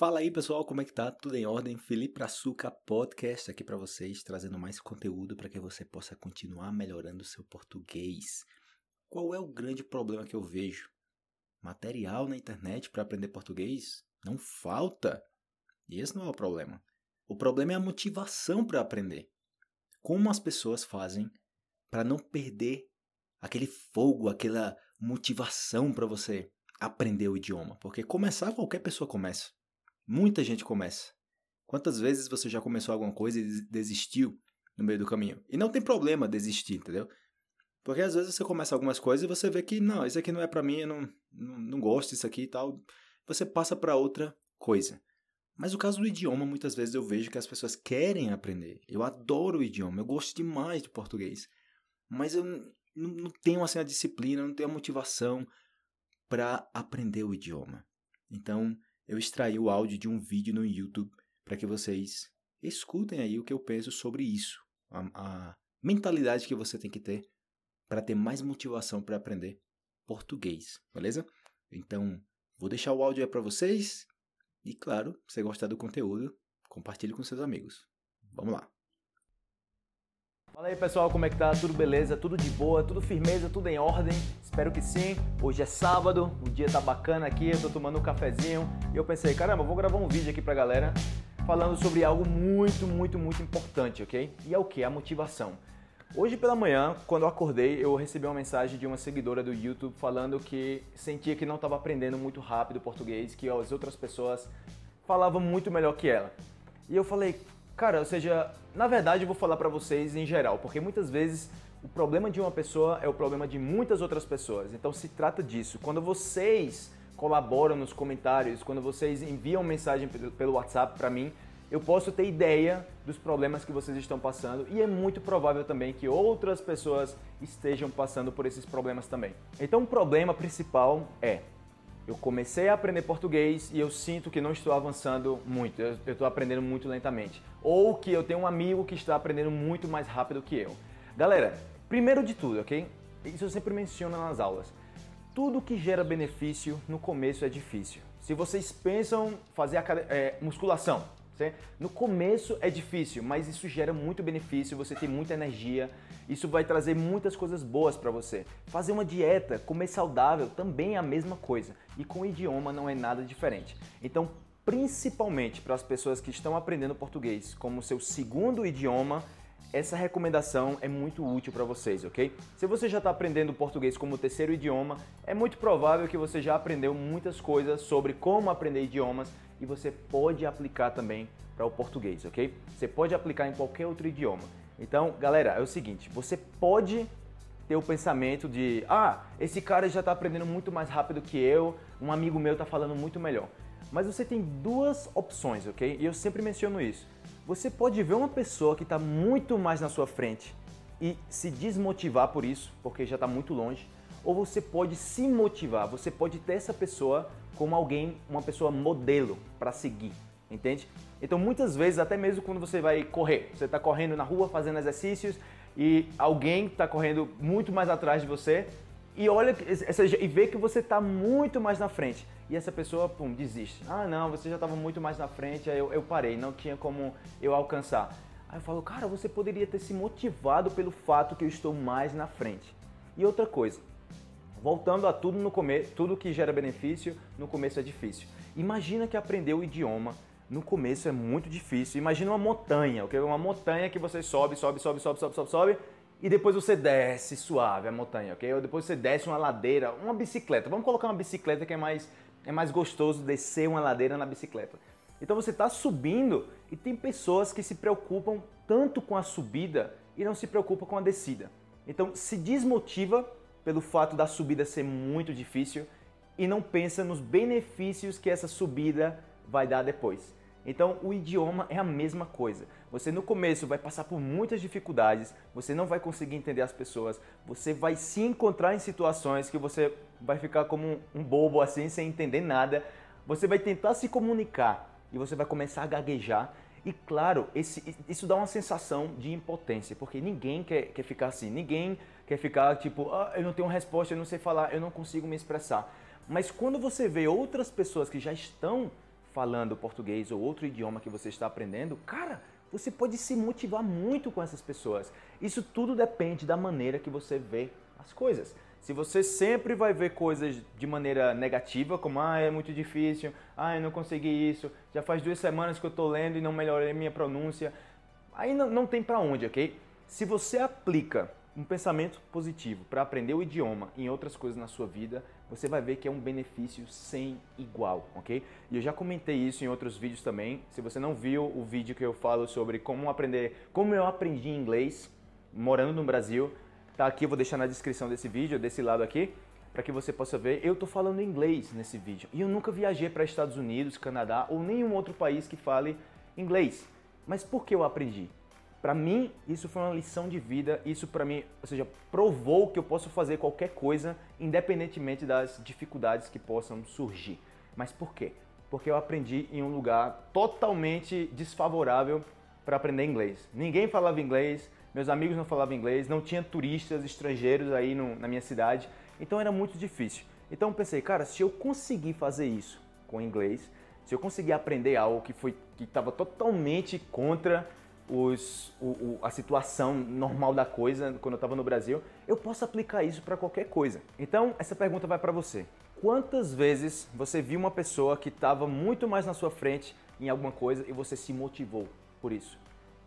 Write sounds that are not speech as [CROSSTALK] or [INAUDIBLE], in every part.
Fala aí pessoal, como é que tá? Tudo em ordem? Felipe Açúcar Podcast aqui para vocês, trazendo mais conteúdo para que você possa continuar melhorando o seu português. Qual é o grande problema que eu vejo? Material na internet para aprender português não falta. E esse não é o problema. O problema é a motivação para aprender. Como as pessoas fazem para não perder aquele fogo, aquela motivação para você aprender o idioma? Porque começar qualquer pessoa começa. Muita gente começa. Quantas vezes você já começou alguma coisa e desistiu no meio do caminho? E não tem problema desistir, entendeu? Porque às vezes você começa algumas coisas e você vê que, não, isso aqui não é para mim, eu não, não, não gosto disso aqui e tal. Você passa para outra coisa. Mas o caso do idioma, muitas vezes eu vejo que as pessoas querem aprender. Eu adoro o idioma, eu gosto demais de português. Mas eu não, não tenho assim a disciplina, não tenho a motivação para aprender o idioma. Então, eu extraí o áudio de um vídeo no YouTube para que vocês escutem aí o que eu penso sobre isso, a, a mentalidade que você tem que ter para ter mais motivação para aprender português, beleza? Então, vou deixar o áudio aí para vocês e, claro, se você gostar do conteúdo, compartilhe com seus amigos. Vamos lá. Fala aí pessoal, como é que tá? Tudo beleza? Tudo de boa? Tudo firmeza? Tudo em ordem? Espero que sim. Hoje é sábado, o dia tá bacana aqui, eu tô tomando um cafezinho e eu pensei, caramba, vou gravar um vídeo aqui pra galera falando sobre algo muito, muito, muito importante, ok? E é o que? A motivação. Hoje pela manhã, quando eu acordei, eu recebi uma mensagem de uma seguidora do YouTube falando que sentia que não estava aprendendo muito rápido português, que as outras pessoas falavam muito melhor que ela. E eu falei, Cara, ou seja, na verdade eu vou falar para vocês em geral, porque muitas vezes o problema de uma pessoa é o problema de muitas outras pessoas. Então se trata disso. Quando vocês colaboram nos comentários, quando vocês enviam mensagem pelo WhatsApp para mim, eu posso ter ideia dos problemas que vocês estão passando e é muito provável também que outras pessoas estejam passando por esses problemas também. Então o problema principal é eu comecei a aprender português e eu sinto que não estou avançando muito, eu estou aprendendo muito lentamente. Ou que eu tenho um amigo que está aprendendo muito mais rápido que eu. Galera, primeiro de tudo, ok? Isso eu sempre menciono nas aulas. Tudo que gera benefício no começo é difícil. Se vocês pensam fazer é, musculação, no começo é difícil, mas isso gera muito benefício, você tem muita energia, isso vai trazer muitas coisas boas para você. Fazer uma dieta, comer saudável também é a mesma coisa, e com idioma não é nada diferente. Então, principalmente para as pessoas que estão aprendendo português como seu segundo idioma, essa recomendação é muito útil para vocês, ok? Se você já está aprendendo português como terceiro idioma, é muito provável que você já aprendeu muitas coisas sobre como aprender idiomas e você pode aplicar também para o português, ok? Você pode aplicar em qualquer outro idioma. Então, galera, é o seguinte: você pode ter o pensamento de, ah, esse cara já está aprendendo muito mais rápido que eu, um amigo meu está falando muito melhor. Mas você tem duas opções, ok? E eu sempre menciono isso você pode ver uma pessoa que está muito mais na sua frente e se desmotivar por isso, porque já está muito longe, ou você pode se motivar, você pode ter essa pessoa como alguém, uma pessoa modelo para seguir, entende? Então muitas vezes, até mesmo quando você vai correr, você está correndo na rua fazendo exercícios e alguém está correndo muito mais atrás de você e olha e vê que você está muito mais na frente e essa pessoa, pum, desiste. Ah, não, você já estava muito mais na frente, aí eu, eu parei, não tinha como eu alcançar. Aí eu falo, cara, você poderia ter se motivado pelo fato que eu estou mais na frente. E outra coisa, voltando a tudo no começo, tudo que gera benefício, no começo é difícil. Imagina que aprender o idioma no começo é muito difícil. Imagina uma montanha, ok? Uma montanha que você sobe, sobe, sobe, sobe, sobe, sobe, sobe, e depois você desce suave a montanha, ok? Ou depois você desce uma ladeira, uma bicicleta. Vamos colocar uma bicicleta que é mais é mais gostoso descer uma ladeira na bicicleta. Então você está subindo e tem pessoas que se preocupam tanto com a subida e não se preocupam com a descida. Então se desmotiva pelo fato da subida ser muito difícil e não pensa nos benefícios que essa subida vai dar depois. Então, o idioma é a mesma coisa. Você no começo vai passar por muitas dificuldades, você não vai conseguir entender as pessoas, você vai se encontrar em situações que você vai ficar como um bobo assim, sem entender nada. Você vai tentar se comunicar e você vai começar a gaguejar. E claro, esse, isso dá uma sensação de impotência, porque ninguém quer, quer ficar assim, ninguém quer ficar tipo, ah, eu não tenho resposta, eu não sei falar, eu não consigo me expressar. Mas quando você vê outras pessoas que já estão falando português ou outro idioma que você está aprendendo, cara, você pode se motivar muito com essas pessoas. Isso tudo depende da maneira que você vê as coisas. Se você sempre vai ver coisas de maneira negativa, como ah, é muito difícil, ah, eu não consegui isso, já faz duas semanas que eu estou lendo e não melhorei minha pronúncia, aí não, não tem para onde, ok? Se você aplica um pensamento positivo para aprender o idioma em outras coisas na sua vida, você vai ver que é um benefício sem igual, ok? E eu já comentei isso em outros vídeos também. Se você não viu o vídeo que eu falo sobre como aprender, como eu aprendi inglês morando no Brasil, tá aqui, eu vou deixar na descrição desse vídeo, desse lado aqui, para que você possa ver. Eu tô falando inglês nesse vídeo e eu nunca viajei para Estados Unidos, Canadá ou nenhum outro país que fale inglês. Mas por que eu aprendi? Para mim, isso foi uma lição de vida, isso para mim, ou seja, provou que eu posso fazer qualquer coisa, independentemente das dificuldades que possam surgir. Mas por quê? Porque eu aprendi em um lugar totalmente desfavorável para aprender inglês. Ninguém falava inglês, meus amigos não falavam inglês, não tinha turistas estrangeiros aí no, na minha cidade, então era muito difícil. Então eu pensei, cara, se eu conseguir fazer isso com inglês, se eu conseguir aprender algo que foi que estava totalmente contra os, o, o, a situação normal da coisa quando eu estava no Brasil, eu posso aplicar isso para qualquer coisa. Então, essa pergunta vai para você. Quantas vezes você viu uma pessoa que estava muito mais na sua frente em alguma coisa e você se motivou por isso?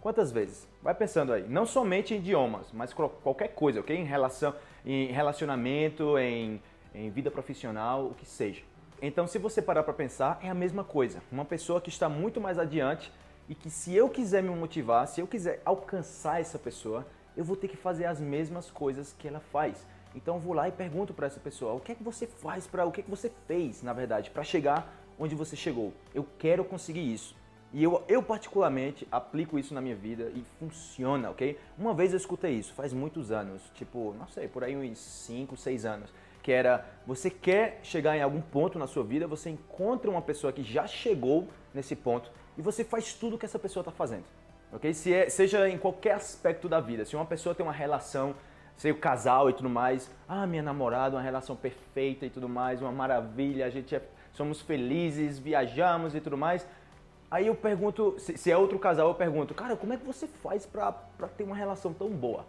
Quantas vezes? Vai pensando aí. Não somente em idiomas, mas qualquer coisa, ok? Em relação, em relacionamento, em, em vida profissional, o que seja. Então, se você parar para pensar, é a mesma coisa. Uma pessoa que está muito mais adiante e que se eu quiser me motivar, se eu quiser alcançar essa pessoa, eu vou ter que fazer as mesmas coisas que ela faz. Então eu vou lá e pergunto para essa pessoa: o que é que você faz para, o que é que você fez, na verdade, para chegar onde você chegou? Eu quero conseguir isso. E eu, eu particularmente aplico isso na minha vida e funciona, ok? Uma vez eu escutei isso, faz muitos anos, tipo, não sei, por aí uns 5, 6 anos, que era, você quer chegar em algum ponto na sua vida, você encontra uma pessoa que já chegou nesse ponto e você faz tudo que essa pessoa está fazendo. Ok? Se é, seja em qualquer aspecto da vida. Se uma pessoa tem uma relação, sei o casal e tudo mais, ah, minha namorada, uma relação perfeita e tudo mais, uma maravilha, a gente é, somos felizes, viajamos e tudo mais. Aí eu pergunto, se, se é outro casal, eu pergunto, cara, como é que você faz para ter uma relação tão boa?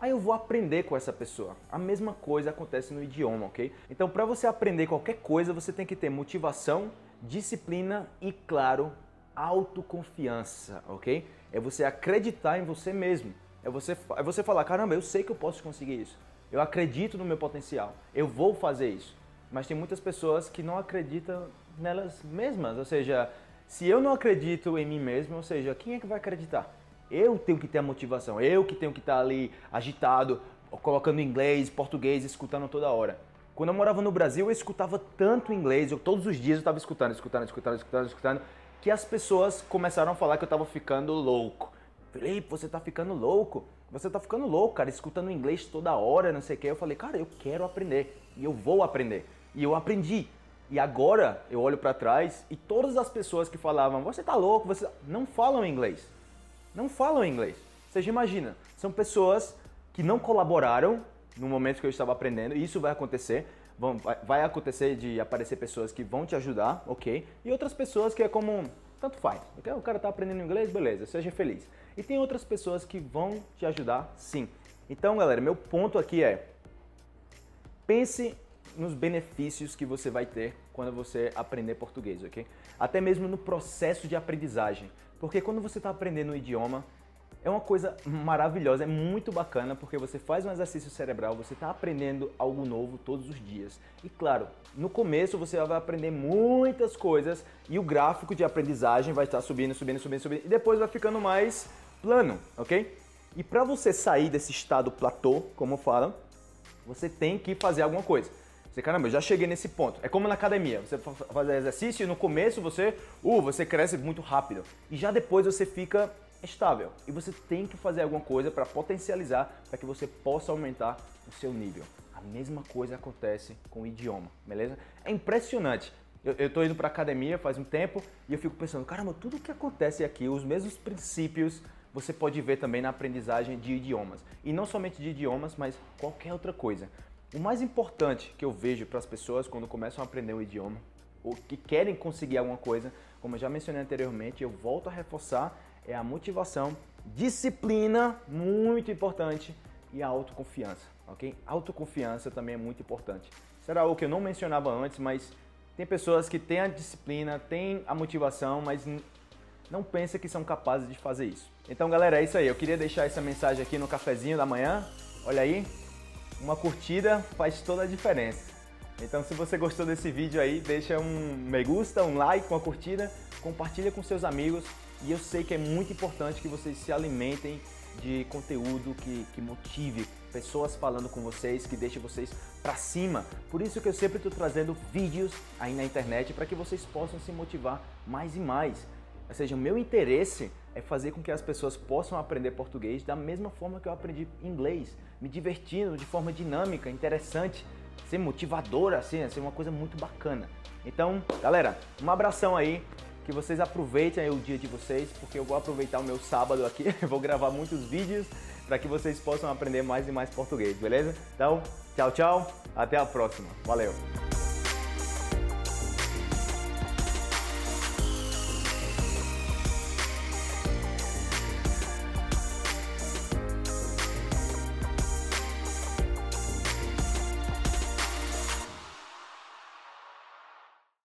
Aí eu vou aprender com essa pessoa. A mesma coisa acontece no idioma, ok? Então, para você aprender qualquer coisa, você tem que ter motivação, disciplina e, claro, autoconfiança, ok? É você acreditar em você mesmo. É você, é você falar, caramba, eu sei que eu posso conseguir isso. Eu acredito no meu potencial. Eu vou fazer isso. Mas tem muitas pessoas que não acreditam nelas mesmas. Ou seja, se eu não acredito em mim mesmo, ou seja, quem é que vai acreditar? Eu tenho que ter a motivação. Eu que tenho que estar ali agitado, colocando inglês, português, escutando toda hora. Quando eu morava no Brasil, eu escutava tanto inglês, eu todos os dias eu estava escutando, escutando, escutando, escutando, escutando, que as pessoas começaram a falar que eu tava ficando louco. Felipe, você tá ficando louco? Você tá ficando louco, cara, escutando inglês toda hora, não sei o que. Eu falei, cara, eu quero aprender e eu vou aprender. E eu aprendi. E agora eu olho para trás e todas as pessoas que falavam, você tá louco, você não falam inglês. Não falam inglês. Seja, imagina, são pessoas que não colaboraram no momento que eu estava aprendendo, isso vai acontecer vão, vai acontecer de aparecer pessoas que vão te ajudar, ok? E outras pessoas que é como, tanto faz. Okay? O cara está aprendendo inglês, beleza, seja feliz. E tem outras pessoas que vão te ajudar, sim. Então, galera, meu ponto aqui é, pense nos benefícios que você vai ter quando você aprender português, ok? Até mesmo no processo de aprendizagem. Porque quando você está aprendendo um idioma, é uma coisa maravilhosa, é muito bacana porque você faz um exercício cerebral, você está aprendendo algo novo todos os dias. E claro, no começo você vai aprender muitas coisas e o gráfico de aprendizagem vai estar subindo, subindo, subindo, subindo e depois vai ficando mais plano, ok? E para você sair desse estado platô, como falam, você tem que fazer alguma coisa. Você, caramba, eu já cheguei nesse ponto. É como na academia, você faz exercício e no começo você, uh, você cresce muito rápido. E já depois você fica estável e você tem que fazer alguma coisa para potencializar para que você possa aumentar o seu nível. A mesma coisa acontece com o idioma, beleza? É impressionante. Eu, estou indo para academia faz um tempo e eu fico pensando, caramba, tudo que acontece aqui, os mesmos princípios você pode ver também na aprendizagem de idiomas. E não somente de idiomas, mas qualquer outra coisa. O mais importante que eu vejo para as pessoas quando começam a aprender um idioma ou que querem conseguir alguma coisa, como eu já mencionei anteriormente, eu volto a reforçar, é a motivação, disciplina, muito importante, e a autoconfiança, ok? Autoconfiança também é muito importante. Será algo que eu não mencionava antes, mas tem pessoas que têm a disciplina, têm a motivação, mas não pensam que são capazes de fazer isso. Então, galera, é isso aí. Eu queria deixar essa mensagem aqui no cafezinho da manhã. Olha aí, uma curtida faz toda a diferença. Então, se você gostou desse vídeo aí, deixa um me gusta, um like, uma curtida, compartilha com seus amigos. E eu sei que é muito importante que vocês se alimentem de conteúdo que, que motive pessoas falando com vocês, que deixe vocês para cima. Por isso que eu sempre estou trazendo vídeos aí na internet para que vocês possam se motivar mais e mais. Ou seja, o meu interesse é fazer com que as pessoas possam aprender português da mesma forma que eu aprendi inglês, me divertindo de forma dinâmica, interessante, ser motivadora, assim, ser uma coisa muito bacana. Então, galera, um abração aí, que vocês aproveitem o dia de vocês, porque eu vou aproveitar o meu sábado aqui, [LAUGHS] vou gravar muitos vídeos para que vocês possam aprender mais e mais português, beleza? Então, tchau, tchau, até a próxima. Valeu!